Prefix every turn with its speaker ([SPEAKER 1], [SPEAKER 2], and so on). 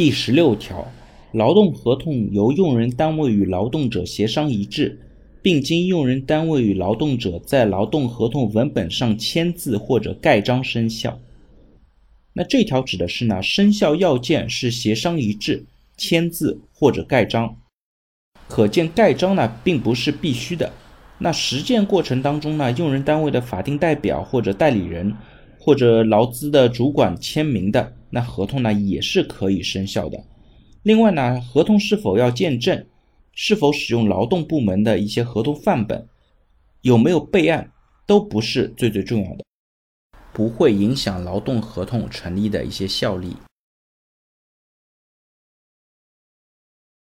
[SPEAKER 1] 第十六条，劳动合同由用人单位与劳动者协商一致，并经用人单位与劳动者在劳动合同文本上签字或者盖章生效。那这条指的是呢，生效要件是协商一致、签字或者盖章。可见盖章呢并不是必须的。那实践过程当中呢，用人单位的法定代表或者代理人，或者劳资的主管签名的，那合同呢也是可以生效的。另外呢，合同是否要见证，是否使用劳动部门的一些合同范本，有没有备案，都不是最最重要的，不会影响劳动合同成立的一些效力。